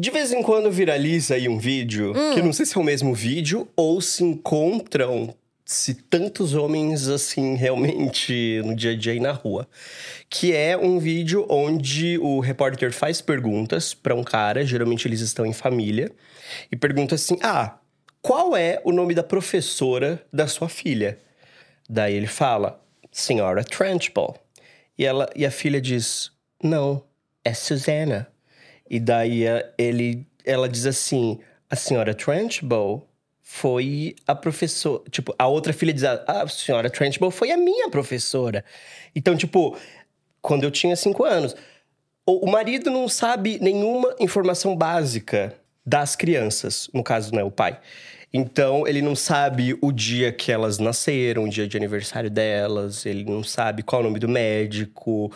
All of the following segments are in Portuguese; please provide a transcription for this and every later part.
De vez em quando viraliza aí um vídeo, Hum. que não sei se é o mesmo vídeo ou se encontram se tantos homens assim realmente no dia a dia aí na rua. Que é um vídeo onde o repórter faz perguntas pra um cara, geralmente eles estão em família, e pergunta assim: "Ah, qual é o nome da professora da sua filha?" Daí ele fala: "Senhora Trenchbull". E ela e a filha diz: "Não, é Susanna". E daí a- ele, ela diz assim: a senhora Trenchbull foi a professora. Tipo, a outra filha diz: "Ah, a senhora Trenchbull foi a minha professora. Então, tipo, quando eu tinha cinco anos. O, o marido não sabe nenhuma informação básica das crianças, no caso, né, o pai. Então, ele não sabe o dia que elas nasceram, o dia de aniversário delas, ele não sabe qual é o nome do médico,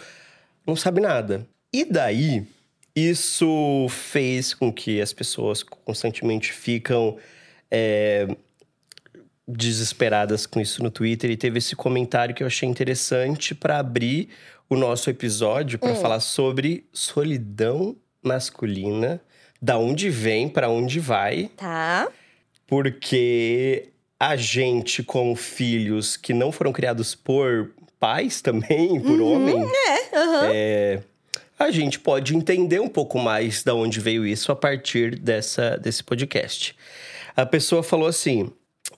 não sabe nada. E daí, isso fez com que as pessoas constantemente ficam é, desesperadas com isso no Twitter. E teve esse comentário que eu achei interessante para abrir o nosso episódio para falar sobre solidão masculina, da onde vem, para onde vai, Tá. porque a gente como filhos que não foram criados por pais também, por homem, É, aham. é, a gente pode entender um pouco mais da onde veio isso a partir dessa, desse podcast. A pessoa falou assim: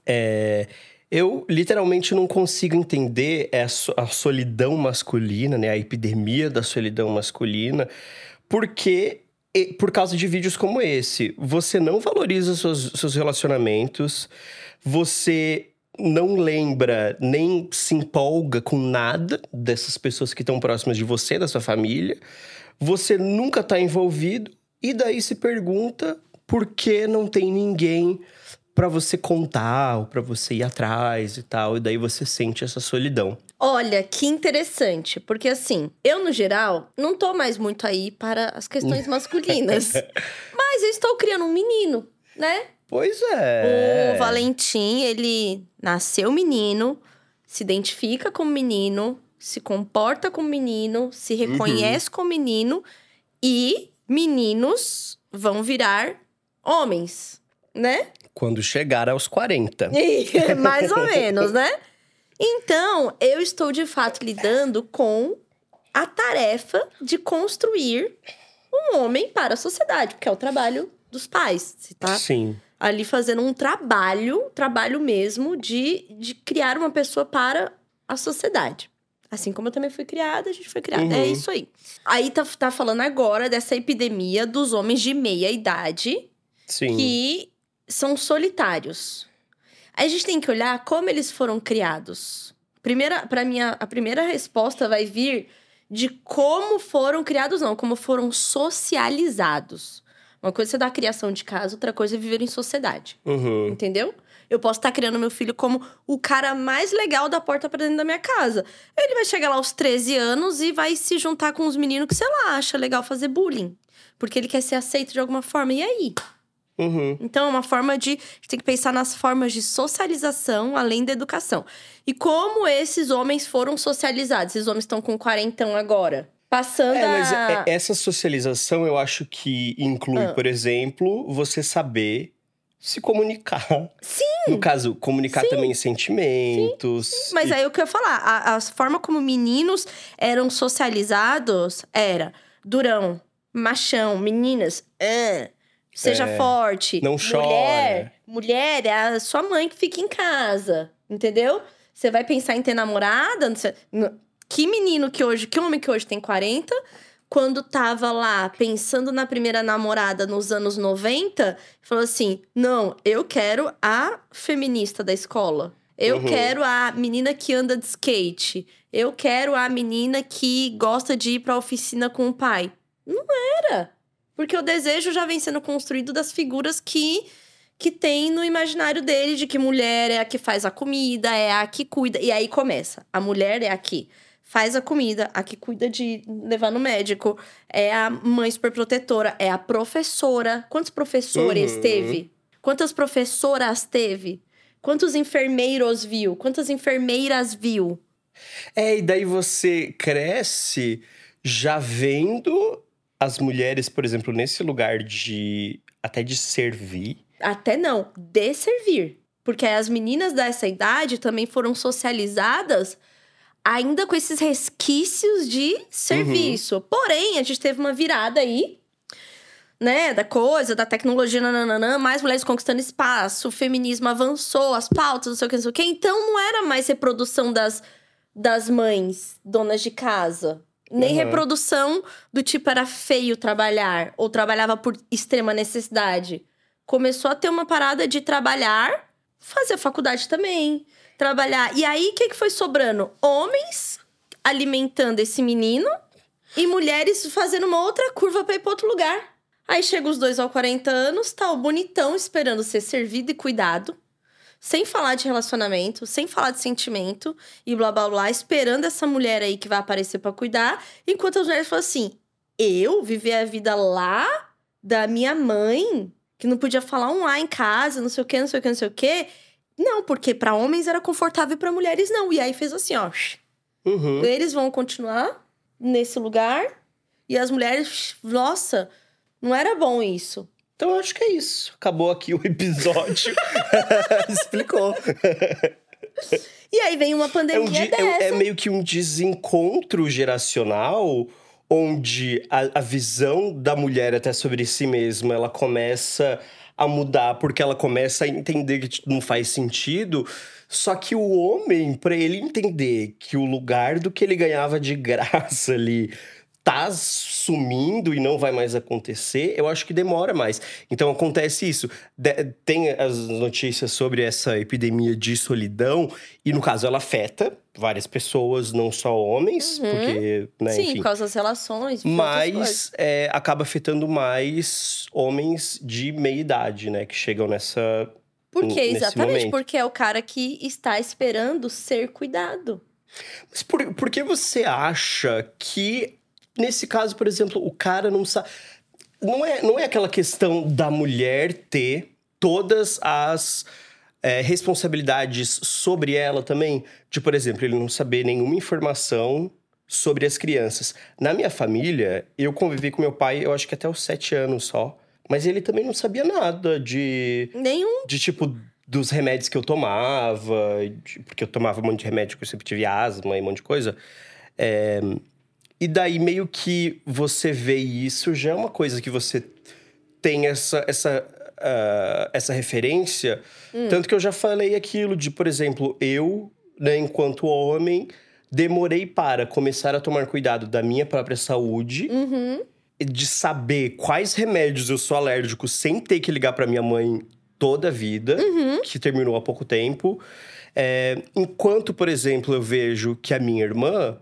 é, eu literalmente não consigo entender a solidão masculina, né, a epidemia da solidão masculina, porque por causa de vídeos como esse, você não valoriza seus, seus relacionamentos, você não lembra nem se empolga com nada dessas pessoas que estão próximas de você, da sua família. Você nunca tá envolvido e daí se pergunta por que não tem ninguém pra você contar ou pra você ir atrás e tal, e daí você sente essa solidão. Olha, que interessante, porque assim, eu no geral não tô mais muito aí para as questões masculinas. mas eu estou criando um menino, né? Pois é. O Valentim, ele nasceu menino, se identifica como menino, se comporta como menino, se reconhece como menino e meninos vão virar homens, né? Quando chegar aos 40. E- Mais ou menos, né? Então, eu estou de fato lidando com a tarefa de construir um homem para a sociedade, porque é o trabalho dos pais, você tá Sim. Ali fazendo um trabalho, trabalho mesmo de, de criar uma pessoa para a sociedade. Assim como eu também fui criada, a gente foi criada. É Uhum. isso aí. Aí tá, tá falando agora dessa epidemia dos homens de meia idade Sim. que são solitários. Aí a gente tem que olhar como eles foram criados. Primeira, para mim, a primeira resposta vai vir de como foram criados, não, como foram socializados. Uma coisa é dar a criação de casa, outra coisa é viver em sociedade. Uhum. Entendeu? Eu posso estar criando meu filho como o cara mais legal da porta pra dentro da minha casa. Ele vai chegar lá aos 13 anos e vai se juntar com os meninos que, sei lá, acha legal fazer bullying. Porque ele quer ser aceito de alguma forma. E aí? Uhum. Então, é uma forma de. A gente tem que pensar nas formas de socialização além da educação. E como esses homens foram socializados? Esses homens estão com quarentão agora. Passando É, mas a. é- essa socialização eu acho que inclui, Ah. por exemplo, você saber se comunicar. Sim! No caso, comunicar também sentimentos. Mas e- aí o que eu ia falar, a, a forma como meninos eram socializados era durão, machão, meninas, ah, seja É, forte. não mulher, chora. mulher é a sua mãe que fica em casa, entendeu? Você vai pensar em ter namorada? não sei- Que menino que hoje, que homem que hoje tem 40, quando tava lá pensando na primeira namorada nos anos 90, falou assim: não, eu quero a feminista da escola. Eu Uhum. quero a menina que anda de skate. Eu quero a menina que gosta de ir pra oficina com o pai. Não era. Porque o desejo já vem sendo construído das figuras que que tem no imaginário dele de que mulher é a que faz a comida, é a que cuida. E aí começa. A mulher é a que faz a comida, a que cuida de levar no médico, é a mãe superprotetora, é a professora. Quantos professores Uhum. teve? Quantas professoras teve? Quantos enfermeiros viu? Quantas enfermeiras viu? É, e daí você cresce já vendo as mulheres, por exemplo, nesse lugar de até de servir. Até não, de servir. Porque as meninas dessa idade também foram socializadas ainda com esses resquícios de serviço. Uhum. Porém, a gente teve uma virada aí, né, da coisa, da tecnologia, nananã, mais mulheres conquistando espaço, o feminismo avançou, as pautas, não sei o que, não sei o que. Então, não era mais reprodução das, das mães, donas de casa. Nem uhum. reprodução do tipo era feio trabalhar, ou trabalhava por extrema necessidade. Começou a ter uma parada de trabalhar, fazer faculdade também, trabalhar. E aí, o que, que foi sobrando? Homens alimentando esse menino e mulheres fazendo uma outra curva para ir para outro lugar. Aí chega os dois aos 40 anos, tá o bonitão esperando ser servido e cuidado, sem falar de relacionamento, sem falar de sentimento e blá blá blá, esperando essa mulher aí que vai aparecer para cuidar, enquanto as mulheres falam assim: eu viver a vida lá da minha mãe, que não podia falar um lá em casa, não sei o que, não sei o que, não sei o que. Não, porque para homens era confortável e para mulheres não. E aí fez assim, ó. Uhum. Eles vão continuar nesse lugar e as mulheres, nossa, não era bom isso. Então eu acho que é isso. Acabou aqui o episódio. Explicou. E aí vem uma pandemia é, um dessa. É, é, meio que um desencontro geracional onde a, a visão da mulher até sobre si mesma ela começa a mudar porque ela começa a entender que não faz sentido. Só que o homem, para ele entender que o lugar do que ele ganhava de graça ali tá sumindo e não vai mais acontecer, eu acho que demora mais. Então acontece isso. De tem as notícias sobre essa epidemia de solidão, e no caso ela afeta várias pessoas, não só homens, uhum. porque, né, Sim, enfim. por causa das relações. Mas é, acaba afetando mais homens de meia idade, né, que chegam nessa. Por quê? Exatamente, momento. porque é o cara que está esperando ser cuidado. Mas por, por que você acha que nesse caso, por exemplo, o cara não sabe. Não é, não é aquela questão da mulher ter todas as é, responsabilidades sobre ela também. De, por exemplo, ele não saber nenhuma informação sobre as crianças. Na minha família, eu convivi com meu pai, eu acho que até os sete anos só. Mas ele também não sabia nada de. Nenhum. De tipo, dos remédios que eu tomava, de, porque eu tomava um monte de remédio, porque eu sempre tive asma e um monte de coisa. É, e daí, meio que você vê isso, já é uma coisa que você tem essa, essa, uh, essa referência. Hum. Tanto que eu já falei aquilo de, por exemplo, eu, né, enquanto homem, demorei para começar a tomar cuidado da minha própria saúde. Uhum. De saber quais remédios eu sou alérgico sem ter que ligar para minha mãe toda a vida, uhum. que terminou há pouco tempo. É, enquanto, por exemplo, eu vejo que a minha irmã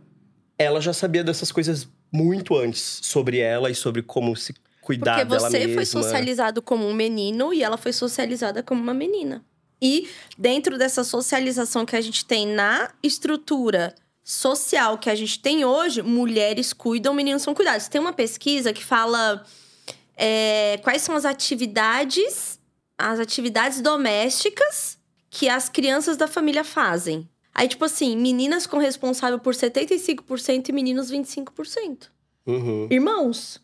ela já sabia dessas coisas muito antes sobre ela e sobre como se cuidar Porque dela mesma. Porque você foi socializado como um menino e ela foi socializada como uma menina. E dentro dessa socialização que a gente tem na estrutura social que a gente tem hoje, mulheres cuidam, meninos são cuidados. Tem uma pesquisa que fala é, quais são as atividades, as atividades domésticas que as crianças da família fazem. Aí, tipo assim, meninas com responsável por 75% e meninos 25%. Uhum. Irmãos.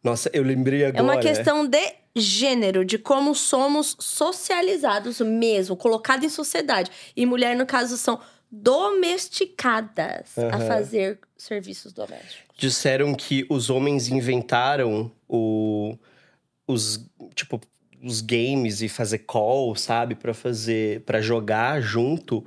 Nossa, eu lembrei agora. É uma questão de gênero, de como somos socializados mesmo, colocados em sociedade. E mulher, no caso, são domesticadas uhum. a fazer serviços domésticos. Disseram que os homens inventaram o, os, tipo, os games e fazer call, sabe, para fazer, para jogar junto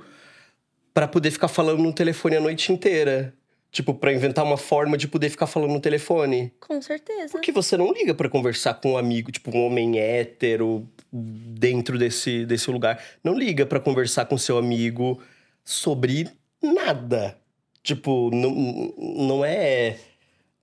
para poder ficar falando no telefone a noite inteira. Tipo, para inventar uma forma de poder ficar falando no telefone. Com certeza. Porque você não liga para conversar com um amigo, tipo, um homem hétero dentro desse, desse lugar. Não liga para conversar com seu amigo sobre nada. Tipo, não, não é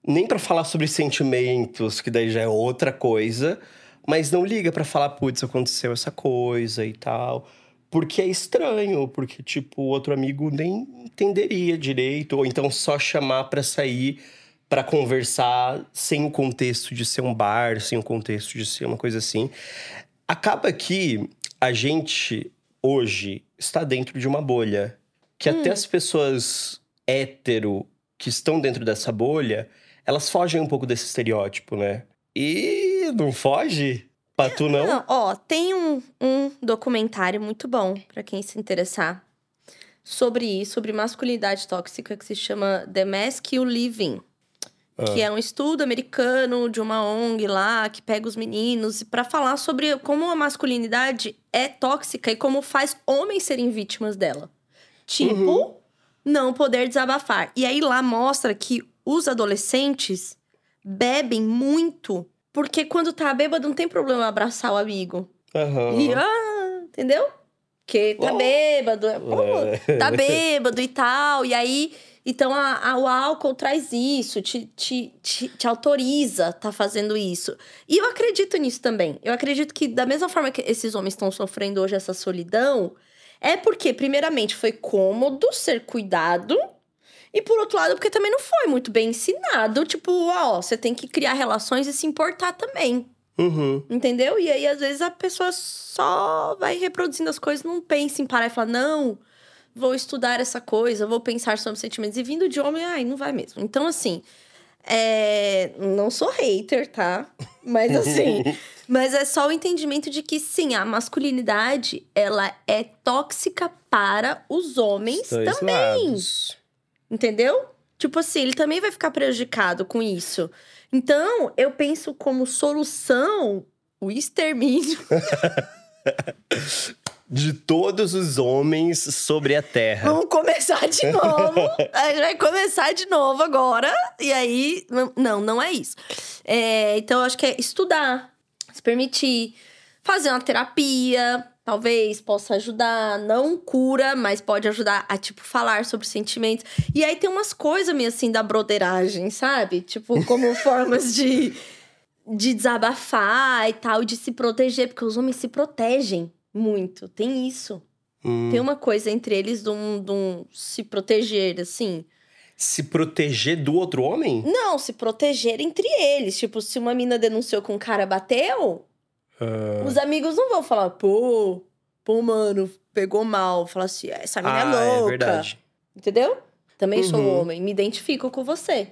nem para falar sobre sentimentos, que daí já é outra coisa, mas não liga para falar, putz, aconteceu essa coisa e tal. Porque é estranho, porque, tipo, o outro amigo nem entenderia direito, ou então só chamar para sair para conversar sem o contexto de ser um bar, sem o contexto de ser uma coisa assim. Acaba que a gente hoje está dentro de uma bolha que hum. até as pessoas hétero que estão dentro dessa bolha, elas fogem um pouco desse estereótipo, né? E não foge? Pra tu não? Não, ó, tem um, um documentário muito bom pra quem se interessar sobre isso, sobre masculinidade tóxica, que se chama The Mask You Living. Que é um estudo americano de uma ONG lá que pega os meninos pra falar sobre como a masculinidade é tóxica e como faz homens serem vítimas dela. Tipo, não poder desabafar. E aí lá mostra que os adolescentes bebem muito, porque quando tá bêbado não tem problema abraçar o amigo. Aham. E, ah, entendeu? Porque tá Oh. bêbado, É. tá bêbado e tal. E aí, então a, a- o álcool traz isso, te, te, te, te autoriza a tá fazendo isso. E eu acredito nisso também. Eu acredito que, da mesma forma que esses homens estão sofrendo hoje essa solidão, é porque, primeiramente, foi cômodo ser cuidado. E por outro lado, porque também não foi muito bem ensinado. Tipo, ó, você tem que criar relações e se importar também. Uhum. Entendeu? E aí, às vezes, a pessoa só vai reproduzindo as coisas, não pensa em parar e falar, não, vou estudar essa coisa, vou pensar sobre sentimentos. E vindo de homem, ai, não vai mesmo. Então, assim, é... não sou hater, tá? Mas assim, mas é só o entendimento de que sim, a masculinidade, ela é tóxica para os homens Dois também. lados. Entendeu? Tipo assim, ele também vai ficar prejudicado com isso. Então, eu penso como solução o extermínio. De todos os homens sobre a Terra. Vamos começar de novo. A gente vai começar de novo agora. E aí, não- não, não é isso. É, então, eu acho que é estudar, se permitir, fazer uma terapia. Talvez possa ajudar, não cura, mas pode ajudar a, tipo, falar sobre sentimentos. E aí tem umas coisas meio assim da broderagem, sabe? Tipo, como formas de, de desabafar e tal, de se proteger, porque os homens se protegem muito. Tem isso. Hum. Tem uma coisa entre eles de um, de um se proteger, assim. Se proteger do outro homem? Não, se proteger entre eles. Tipo, se uma mina denunciou que um cara bateu, Ah. os amigos não vão falar, pô, pô, mano, pegou mal. Fala assim, essa mina Ah, é louca. é verdade. Entendeu? Também sou Uhum. homem, me identifico com você.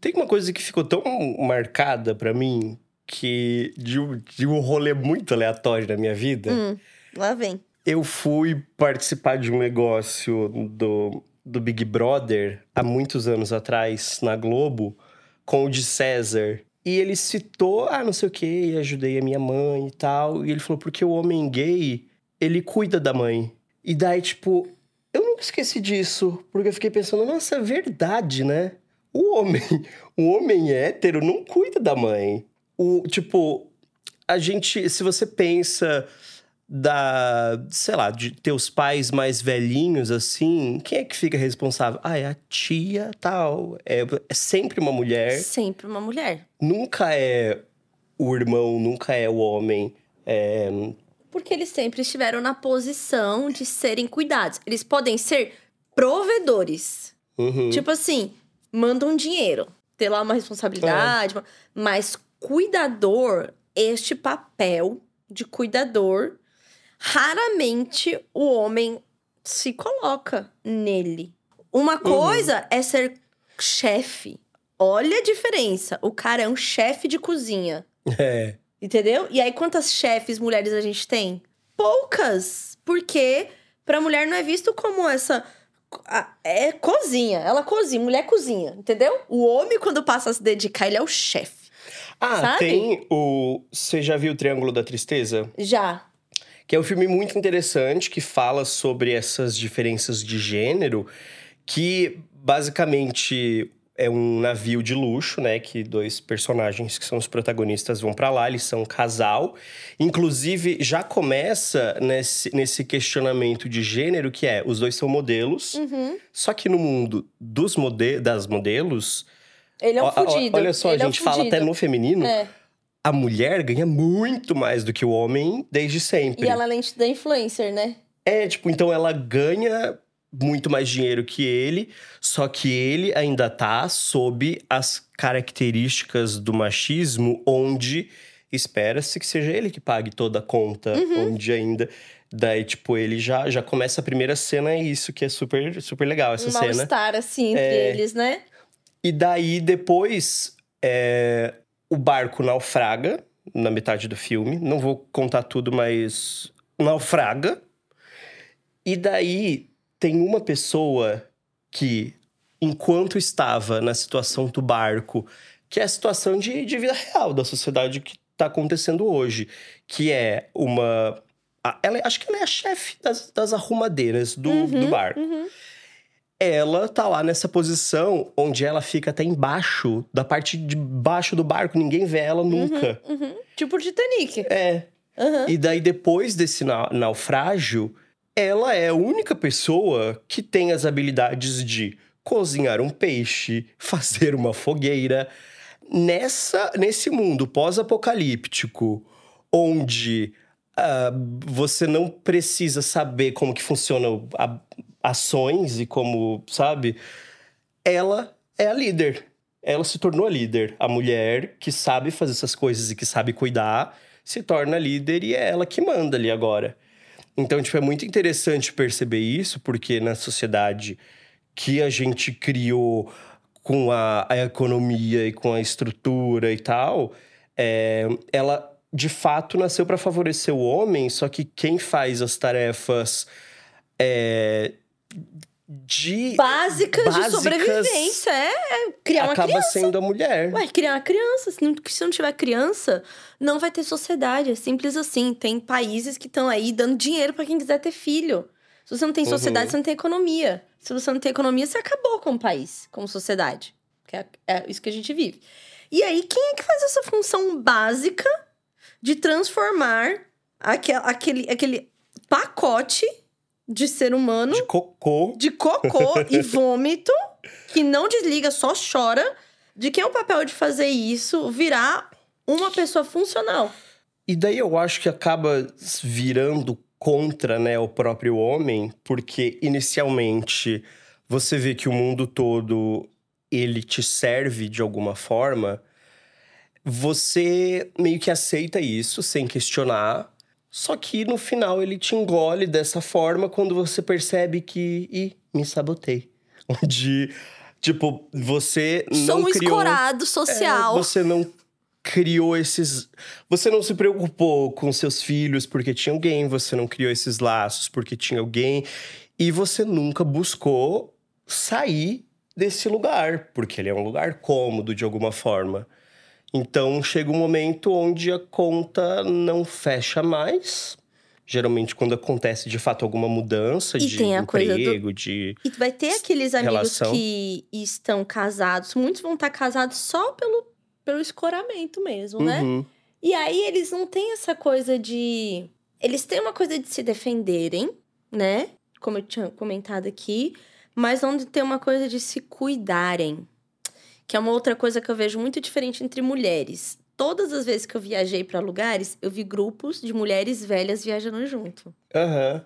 Tem uma coisa que ficou tão marcada pra mim que de, um- de um rolê muito aleatório na minha vida. Hum, lá vem. Eu fui participar de um negócio do, do Big Brother há muitos anos atrás, na Globo, com o de César. E ele citou, ah, não sei o quê, ajudei a minha mãe e tal. E ele falou, porque o homem gay, ele cuida da mãe. E daí, tipo, eu nunca esqueci disso, porque eu fiquei pensando, nossa, é verdade, né? O homem, o homem hétero não cuida da mãe. O, tipo, a gente, se você pensa da, sei lá, de teus pais mais velhinhos assim, quem é que fica responsável? Ah, é a tia tal. É, é sempre uma mulher. Sempre uma mulher. Nunca é o irmão, nunca é o homem. É, Porque eles sempre estiveram na posição de serem cuidados. Eles podem ser provedores. uhum. Tipo assim, manda um dinheiro, ter lá uma responsabilidade, É. mas cuidador, este papel de cuidador, raramente o homem se coloca nele. Uma Uhum. coisa é ser chefe. Olha a diferença. O cara é um chefe de cozinha. é. Entendeu? E aí, quantas chefes mulheres a gente tem? Poucas. Porque pra mulher não é visto como essa. É cozinha. Ela cozinha, mulher cozinha, entendeu? O homem, quando passa a se dedicar, ele é o chefe. Ah, Sabe? tem o. Você já viu o Triângulo da Tristeza? Já. Que é um filme muito interessante que fala sobre essas diferenças de gênero, que basicamente é um navio de luxo, né? Que dois personagens que são os protagonistas vão pra lá, eles são um casal. Inclusive, já começa nesse, nesse questionamento de gênero, que é: os dois são modelos, Uhum. só que no mundo dos mode das modelos. Ele é um fudido. olha só, Ele a é um gente fala até no feminino. É. A mulher ganha muito mais do que o homem desde sempre. E ela é lente da influencer, né? É, tipo, então ela ganha muito mais dinheiro que ele, só que ele ainda tá sob as características do machismo, onde espera-se que seja ele que pague toda a conta, Uhum. onde ainda. Daí, tipo, ele já, já começa a primeira cena, é isso que é super, super legal, essa um cena. mal-estar, assim, entre É. eles, né? E daí, depois, é, o barco naufraga na metade do filme. Não vou contar tudo, mas naufraga. E daí tem uma pessoa que, enquanto estava na situação do barco, que é a situação de, de vida real da sociedade que está acontecendo hoje, que é uma. Ela, acho que ela é a chefe das, das arrumadeiras do, Uhum, do barco. uhum. Ela tá lá nessa posição onde ela fica até embaixo, da parte de baixo do barco, ninguém vê ela nunca. Uhum. Tipo Titanic. É. Uhum. E daí, depois desse na- naufrágio, ela é a única pessoa que tem as habilidades de cozinhar um peixe, fazer uma fogueira. Nessa, nesse mundo pós-apocalíptico, onde ah, você não precisa saber como que funcionam a- ações e como, sabe? Ela é a líder. Ela se tornou a líder. A mulher que sabe fazer essas coisas e que sabe cuidar se torna líder e é ela que manda ali agora. Então, tipo, é muito interessante perceber isso, porque na sociedade que a gente criou com a, a economia e com a estrutura e tal, é, ela de fato nasceu para favorecer o homem, só que quem faz as tarefas é, de Básicas, de Básicas sobrevivência. É, é criar uma acaba criança. sendo a mulher. Ué, criar uma criança. Se não, se não tiver criança, não vai ter sociedade. É simples assim. Tem países que estão aí dando dinheiro pra quem quiser ter filho. Se você não tem sociedade, Uhum. você não tem economia. Se você não tem economia, você acabou como país, como sociedade. Que é, é isso que a gente vive. E aí, quem é que faz essa função básica de transformar aquele, aquele, aquele pacote de ser humano De cocô. de cocô e vômito, que não desliga, só chora, de quem é o papel de fazer isso virar uma pessoa funcional. E daí eu acho que acaba virando contra né, o próprio homem, porque inicialmente você vê que o mundo todo ele te serve de alguma forma, você meio que aceita isso sem questionar. Só que no final ele te engole dessa forma quando você percebe que, ih, me sabotei. Onde, tipo, você Sou não um criou... escorado social. É, você não criou esses. Você não se preocupou com seus filhos porque tinha alguém, você não criou esses laços porque tinha alguém. E você nunca buscou sair desse lugar, porque ele é um lugar cômodo de alguma forma. Então chega um momento onde a conta não fecha mais. Geralmente, quando acontece de fato alguma mudança E de tem a coisa do- emprego, de. E vai ter aqueles amigos Relação. que estão casados, muitos vão estar casados só pelo, pelo escoramento mesmo, né? Uhum. E aí eles não têm essa coisa de. Eles têm uma coisa de se defenderem, né? Como eu tinha comentado aqui, mas não de ter uma coisa de se cuidarem. Que é uma outra coisa que eu vejo muito diferente entre mulheres. Todas as vezes que eu viajei para lugares, eu vi grupos de mulheres velhas viajando junto. Aham.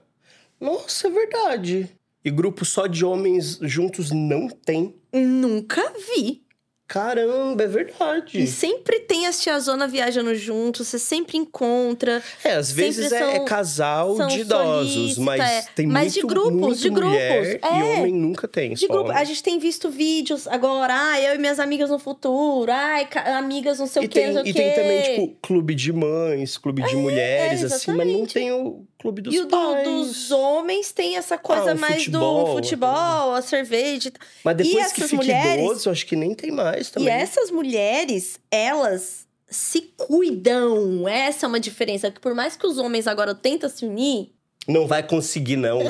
Nossa, é verdade. E grupo só de homens juntos não tem. Nunca vi. Caramba, é verdade. E sempre tem as tiazona viajando junto, você sempre encontra. É, às vezes é, é são- casal são de idosos, mas é. tem Mas muito, de grupos, muito de grupos, mulher é. e homem nunca tem. De grupo, a gente tem visto vídeos agora, ah, eu e minhas amigas no futuro, ai, amigas não sei E o que, tem, não sei e o tem também, tipo, clube de mães, clube de mulheres, assim, mas não tem o clube dos e pais. dos homens tem essa coisa Ah, mais futebol, do futebol, a cerveja. e. Mas depois que essas fica mulheres- idoso, acho que nem tem mais também. E essas mulheres, elas se cuidam. Essa é uma diferença. Que por mais que os homens agora tentam se unir, Não vai conseguir, não.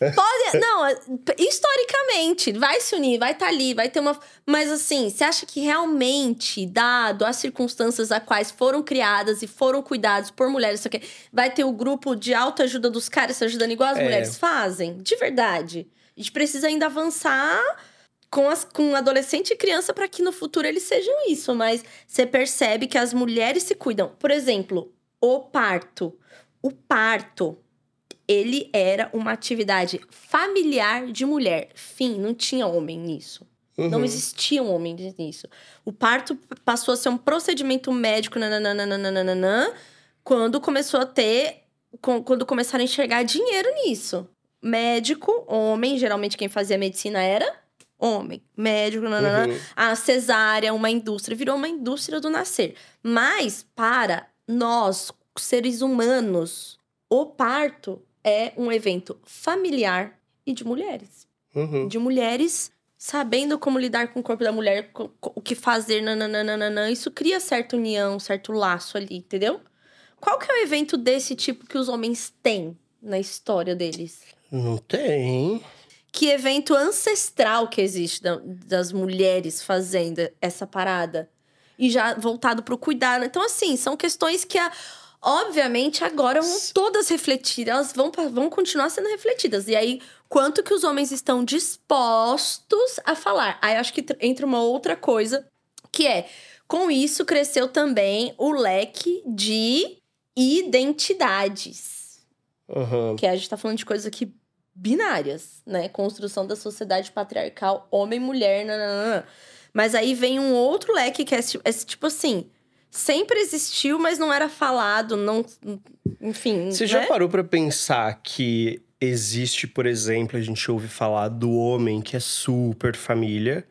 Pode, não, historicamente, vai se unir, vai estar ali, vai ter uma. Mas assim, você acha que realmente, dado as circunstâncias a quais foram criadas e foram cuidados por mulheres, vai ter o grupo de autoajuda dos caras se ajudando igual as É. mulheres fazem? De verdade. A gente precisa ainda avançar com, as, com adolescente e criança para que no futuro eles sejam isso, mas você percebe que as mulheres se cuidam. Por exemplo, o parto. O parto ele era uma atividade familiar de mulher. Fim, não tinha homem nisso. Não Uhum. existia um homem nisso. O parto passou a ser um procedimento médico nananana, quando começou a ter. Quando começaram a enxergar dinheiro nisso. Médico, homem, geralmente quem fazia medicina era Homem, médico, nananã. Uhum. A cesárea, uma indústria, virou uma indústria do nascer. Mas para nós, seres humanos, o parto é um evento familiar e de mulheres. Uhum. De mulheres sabendo como lidar com o corpo da mulher, o que fazer, nananana. Isso cria certa união, certo laço ali, entendeu? Qual que é o evento desse tipo que os homens têm na história deles? Não tem. Que evento ancestral que existe da- das mulheres fazendo essa parada? E já voltado pro cuidado. Então, assim, são questões que, a- obviamente, agora vão todas refletir. Elas vão, vão continuar sendo refletidas. E aí, quanto que os homens estão dispostos a falar? Aí, acho que tr- entra uma outra coisa, que é... Com isso, cresceu também o leque de identidades. Uhum. Que a gente tá falando de coisas aqui binárias, né? Construção da sociedade patriarcal, homem, mulher, nananã. Mas aí vem um outro leque que é, esse- esse tipo assim. Sempre existiu, mas não era falado, não. Enfim. Você já né? parou pra pensar que existe, por exemplo, a gente ouve falar do homem que é super família,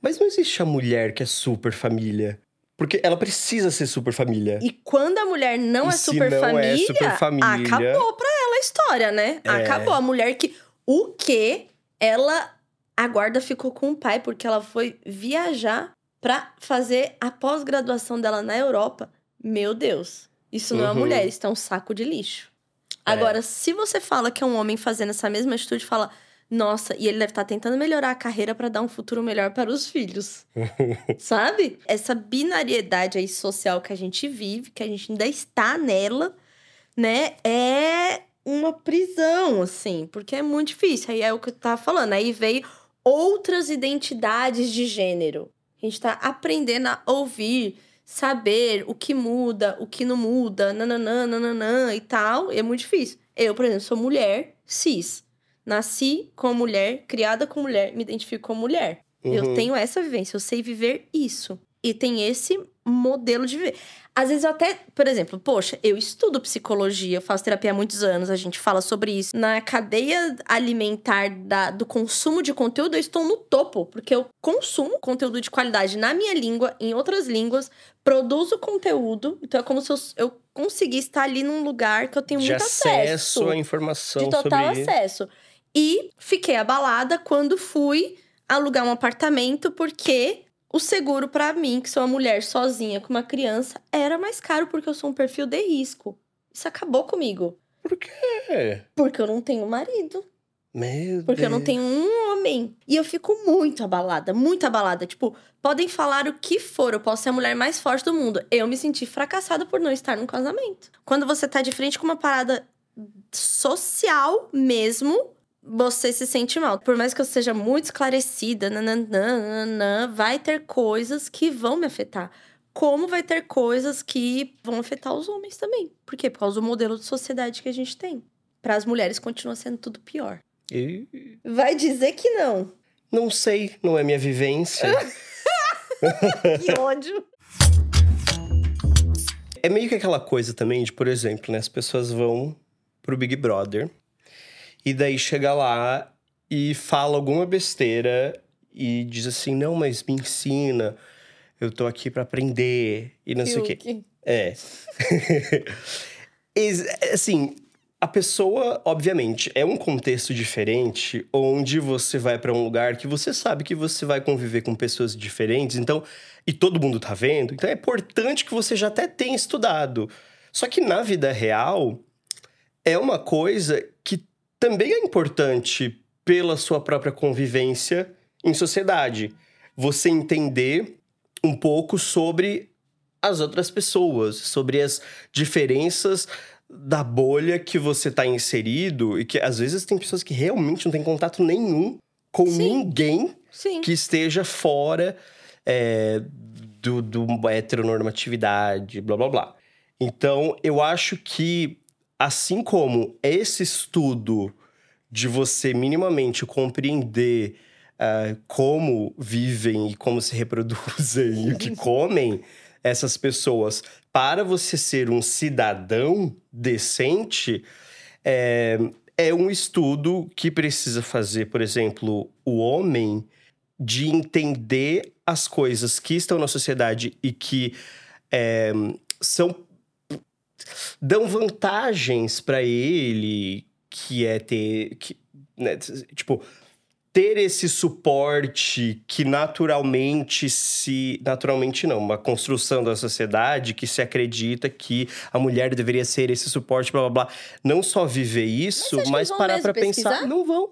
mas não existe a mulher que é super família. Porque ela precisa ser super família. E quando a mulher não é se super não é família, super família- acabou pra ela a história, né? É. Acabou. A mulher que. O quê? Ela. A guarda ficou com o pai porque ela foi viajar pra fazer a pós-graduação dela na Europa. Meu Deus. Isso não é uma Uhum. mulher, isso é um saco de lixo. É. Agora, se você fala que é um homem fazendo essa mesma atitude, fala. Nossa, e ele deve estar tentando melhorar a carreira pra dar um futuro melhor para os filhos. Sabe? Essa binariedade aí social que a gente vive, que a gente ainda está nela, né? É uma prisão, assim, porque é muito difícil. Aí é o que eu tava falando. Aí veio outras identidades de gênero. A gente tá aprendendo a ouvir, saber o que muda, o que não muda, nananã, nananã e tal. E é muito difícil. Eu, por exemplo, sou mulher cis. Nasci com mulher, criada com mulher, me identifico como mulher. Eu Uhum. tenho essa vivência, eu sei viver isso. E tem esse modelo de viver. Às vezes eu até, por exemplo, poxa, eu estudo psicologia, eu faço terapia há muitos anos, a gente fala sobre isso. Na cadeia alimentar da- do consumo de conteúdo, eu estou no topo, porque eu consumo conteúdo de qualidade na minha língua, em outras línguas, produzo conteúdo. Então é como se eu, eu conseguisse estar ali num lugar que eu tenho de muito acesso à informação de total sobre acesso. E fiquei abalada quando fui alugar um apartamento porque o seguro pra mim, que sou uma mulher sozinha com uma criança, era mais caro porque eu sou um perfil de risco. Isso acabou comigo. Por quê? Porque eu não tenho marido. Meu Porque eu não Deus. tenho um homem. E eu fico muito abalada, muito abalada. Tipo, podem falar o que for, eu posso ser a mulher mais forte do mundo. Eu me senti fracassada por não estar num casamento. Quando você tá de frente com uma parada social mesmo, você se sente mal. Por mais que eu seja muito esclarecida, nananã, nananã, vai ter coisas que vão me afetar. Como vai ter coisas que vão afetar os homens também. Por quê? Por causa do modelo de sociedade que a gente tem. Para as mulheres continua sendo tudo pior. E- Vai dizer que não. Não sei, não é minha vivência. Que ódio. É meio que aquela coisa também de, por exemplo, né? As pessoas vão pro Big Brother e daí chega lá e fala alguma besteira e diz assim: não, mas me ensina, eu tô aqui pra aprender e não sei o quê. É. Assim, a pessoa, obviamente, é um contexto diferente onde você vai pra um lugar que você sabe que você vai conviver com pessoas diferentes, então, e todo mundo tá vendo, então é importante que você já até tenha estudado. Só que na vida real é uma coisa que também é importante pela sua própria convivência em sociedade. Você entender um pouco sobre as outras pessoas, sobre as diferenças da bolha que você tá inserido e que às vezes tem pessoas que realmente não têm contato nenhum com Sim. ninguém Sim. que esteja fora é, do, do heteronormatividade, blá blá blá. Então, eu acho que, assim como esse estudo de você minimamente compreender ah, como vivem e como se reproduzem e o que comem essas pessoas para você ser um cidadão decente, é, é um estudo que precisa fazer, por exemplo, o homem de entender as coisas que estão na sociedade e que é, são dão vantagens para ele, que é ter, que, né, tipo ter esse suporte que naturalmente se. Naturalmente não, uma construção da sociedade que se acredita que a mulher deveria ser esse suporte, blá blá blá. Não só viver isso, mas, mas parar pra pesquisar. pensar. Não vão.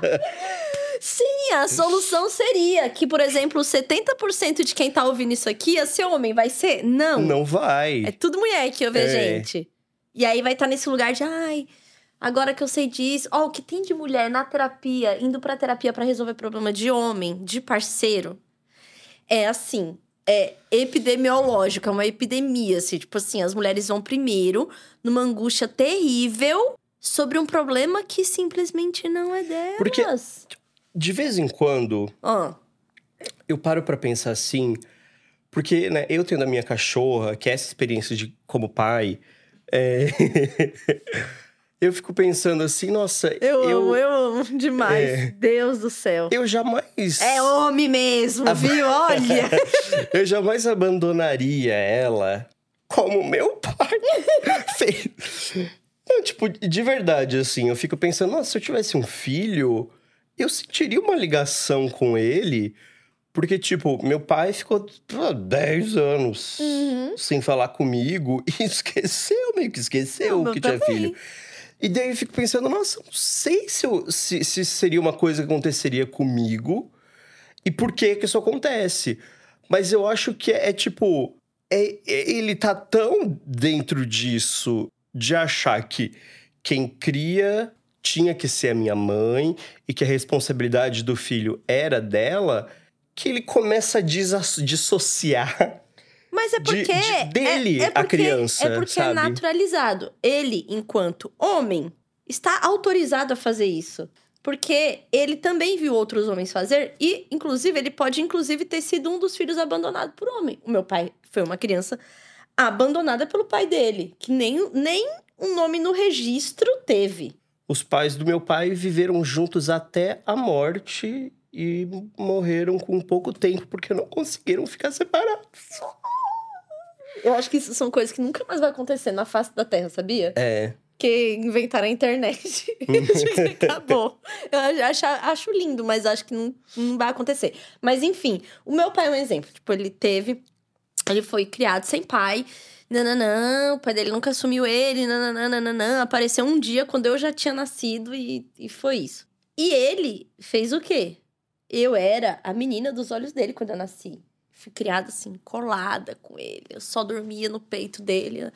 Sim, a solução seria que, por exemplo, 70% de quem tá ouvindo isso aqui ia ser homem. Vai ser? Não. Não vai. É tudo mulher que ouve é. a gente. E aí vai estar tá nesse lugar de, ai, agora que eu sei disso. Ó, oh, o que tem de mulher na terapia, indo pra terapia para resolver problema de homem, de parceiro, é assim. É epidemiológico, é uma epidemia, assim. Tipo assim, as mulheres vão primeiro numa angústia terrível sobre um problema que simplesmente não é delas. Porque, de vez em quando, ah. eu paro para pensar assim... Porque, né, eu tendo a minha cachorra, que é essa experiência de como pai... É... eu fico pensando assim, nossa. Eu, eu amo, eu amo demais. É, Deus do céu. Eu jamais. É homem mesmo, viu? Olha. eu jamais abandonaria ela como meu pai fez. Não, tipo, de verdade, assim, eu fico pensando, nossa, se eu tivesse um filho, eu sentiria uma ligação com ele. Porque, tipo, meu pai ficou 10 anos uhum. sem falar comigo e esqueceu, meio que esqueceu que tinha também. filho. E daí eu fico pensando, nossa, não sei se, eu, se, se seria uma coisa que aconteceria comigo e por que que isso acontece. Mas eu acho que é, é tipo. É, é, ele tá tão dentro disso de achar que quem cria tinha que ser a minha mãe e que a responsabilidade do filho era dela, que ele começa a dissociar mas é porque. De, de, dele, é, é porque, a criança. É porque é sabe? é naturalizado. Ele, enquanto homem, está autorizado a fazer isso. Porque ele também viu outros homens fazer. E, inclusive, ele pode, inclusive, ter sido um dos filhos abandonado por homem. O meu pai foi uma criança abandonada pelo pai dele, que nem, nem um nome no registro teve. Os pais do meu pai viveram juntos até a morte e morreram com pouco tempo porque não conseguiram ficar separados. Eu acho que isso são coisas que nunca mais vai acontecer na face da Terra, sabia? É. Que inventaram a internet. acabou. Eu acho, acho lindo, mas acho que não, não vai acontecer. Mas enfim, o meu pai é um exemplo. Tipo, ele teve. Ele foi criado sem pai. Nananã, o pai dele nunca assumiu ele. Nananã, apareceu um dia quando eu já tinha nascido e, e foi isso. E ele fez o quê? Eu era a menina dos olhos dele quando eu nasci fui criada assim, colada com ele. Eu só dormia no peito dele.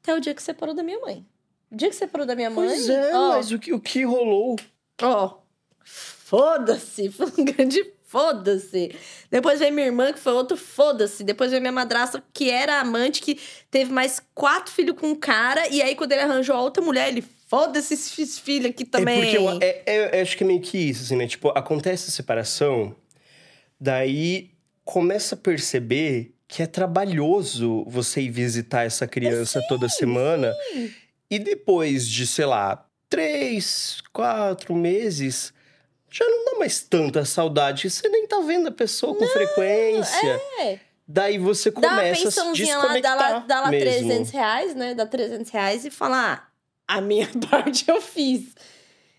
Até o dia que separou da minha mãe. O dia que separou da minha mãe. Pois é, ó, mas o que, o que rolou? Ó, foda-se. Foi um grande foda-se. Depois veio minha irmã, que foi outro foda-se. Depois veio minha madrasta, que era amante, que teve mais quatro filhos com um cara. E aí, quando ele arranjou a outra mulher, ele foda-se esses filhos aqui também. É porque eu, é, é, eu acho que é meio que isso, assim, né? Tipo, acontece a separação, daí começa a perceber que é trabalhoso você ir visitar essa criança sim, toda semana. Sim. E depois de, sei lá, três, quatro meses, já não dá mais tanta saudade. Você nem tá vendo a pessoa com não, frequência. É. Daí você começa a se desconectar lá, dá lá, dá lá mesmo. 300 reais, né? Dá 300 reais e fala, ah, a minha parte eu fiz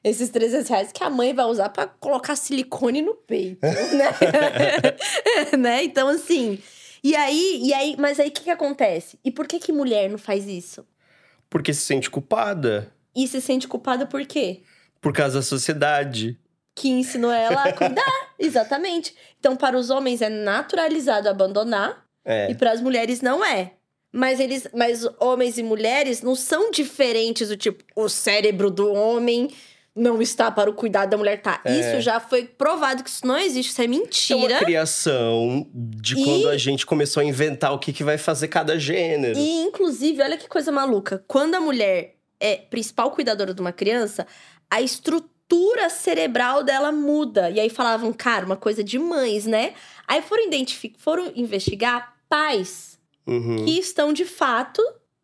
esses 300 reais que a mãe vai usar para colocar silicone no peito, né? né? Então, assim. E aí, e aí, mas aí o que, que acontece? E por que que mulher não faz isso? Porque se sente culpada. E se sente culpada por quê? Por causa da sociedade. Que ensinou ela a cuidar, exatamente. Então, para os homens é naturalizado abandonar. É. E para as mulheres não é. Mas eles, mas homens e mulheres não são diferentes do tipo o cérebro do homem não está para o cuidado da mulher tá. É. Isso já foi provado que isso não existe, isso é mentira. É uma criação de e... quando a gente começou a inventar o que, que vai fazer cada gênero. E, inclusive, olha que coisa maluca. Quando a mulher é principal cuidadora de uma criança, a estrutura cerebral dela muda. E aí falavam, cara, uma coisa de mães, né? Aí foram, identificar, foram investigar pais uhum. que estão, de fato,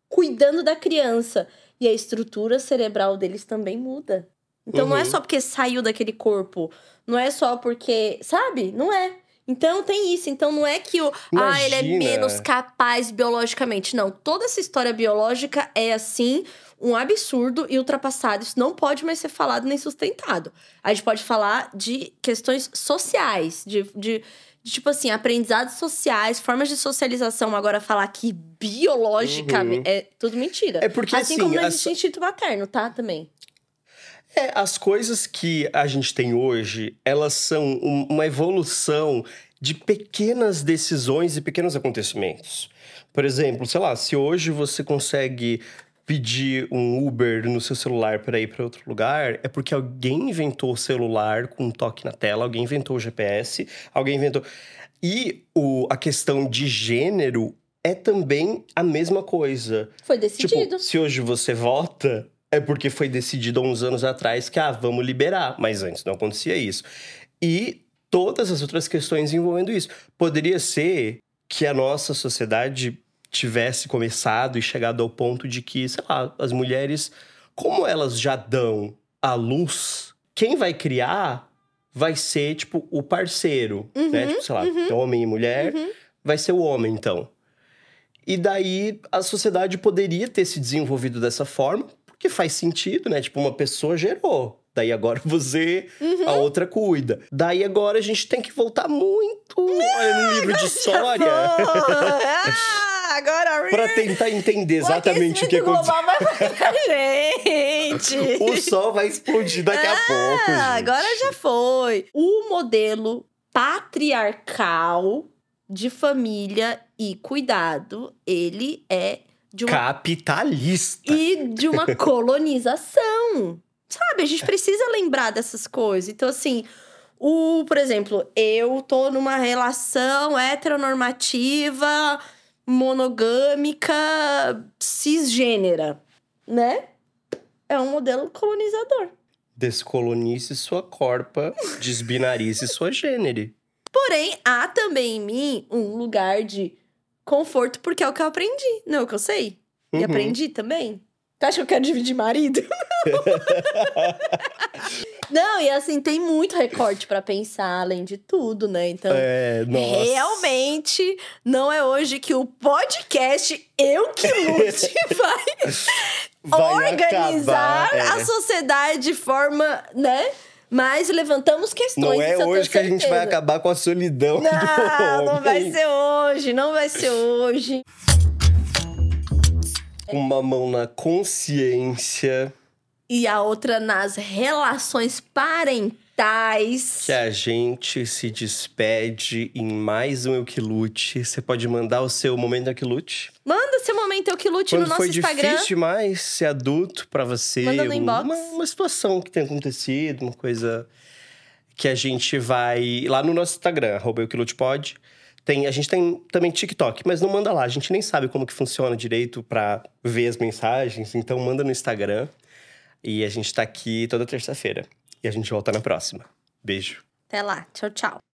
cuidando da criança. E a estrutura cerebral deles também muda. Então não é Uhum. só porque saiu daquele corpo. Não é só porque. Sabe? Não é. Então tem isso. Então não é que o. Ah, ele é Imagina. menos capaz biologicamente. Não. Toda essa história biológica é assim. Um absurdo e ultrapassado. Isso não pode mais ser falado nem sustentado. A gente pode falar de questões sociais, de, de, de, tipo assim, aprendizados sociais, formas de socialização. Agora, falar que biologicamente Uhum. é tudo mentira. É porque, assim, assim, como não existe instinto materno, tá? Também. É, as coisas que a gente tem hoje, elas são um- uma evolução de pequenas decisões e pequenos acontecimentos. Por exemplo, sei lá, se hoje você consegue pedir um Uber no seu celular para ir para outro lugar, é porque alguém inventou o celular com um toque na tela, alguém inventou o GPS, alguém inventou. E o, a questão de gênero é também a mesma coisa. Foi decidido. Tipo, se hoje você vota, é porque foi decidido há uns anos atrás que, ah, vamos liberar. Mas antes não acontecia isso. E todas as outras questões envolvendo isso. Poderia ser que a nossa sociedade tivesse começado e chegado ao ponto de que, sei lá, as mulheres, como elas já dão a luz, quem vai criar vai ser, tipo, o parceiro, né? Uhum, Tipo, sei lá, uhum. homem e mulher, Uhum. vai ser o homem, então. E daí a sociedade poderia ter se desenvolvido dessa forma, porque faz sentido, né? Tipo, uma pessoa gerou. Daí agora você, Uhum. a outra cuida. Daí agora a gente tem que voltar muito olha, no livro de história agora pra tentar entender exatamente o que aquecimento aconteceu. gente. O sol vai explodir daqui a pouco. gente. Ah, agora já foi. O modelo patriarcal de família e cuidado, ele é de uma Capitalista. e de uma colonização. Sabe, a gente precisa lembrar dessas coisas. Então, assim, o, por exemplo, eu tô numa relação heteronormativa, monogâmica, cisgênera, né? É um modelo colonizador. Descolonize sua corpa, desbinarize sua gênero. Porém, há também em mim um lugar de conforto, porque é o que eu aprendi, não é o que eu sei. E Uhum. aprendi também. Tu acha que eu quero dividir marido? Não, e assim, tem muito recorte pra pensar, além de tudo, né? Então, É, nossa. realmente, não é hoje que o podcast Eu Que Lute vai Vai organizar acabar, é. a sociedade de forma, né? Mas levantamos questões. Não é hoje que a gente vai acabar com a solidão do Não, não vai ser hoje, não vai ser hoje. Com uma mão na consciência E a outra nas relações parentais. que a gente se despede em mais um Eu Que Lute. Você pode mandar o seu momento Eu Que Lute. Manda seu momento Eu Que Lute no Quando nosso foi Instagram. difícil demais ser adulto pra você. Manda no inbox. Uma, uma situação que tem acontecido, uma coisa que a gente vai... Lá no nosso Instagram, arroba Eu Que Lute Pod. Tem, a gente tem também TikTok, mas não manda lá. A gente nem sabe como que funciona direito pra ver as mensagens. Então manda no Instagram. E a gente tá aqui toda terça-feira. E a gente volta na próxima. Beijo. Até lá. Tchau, tchau.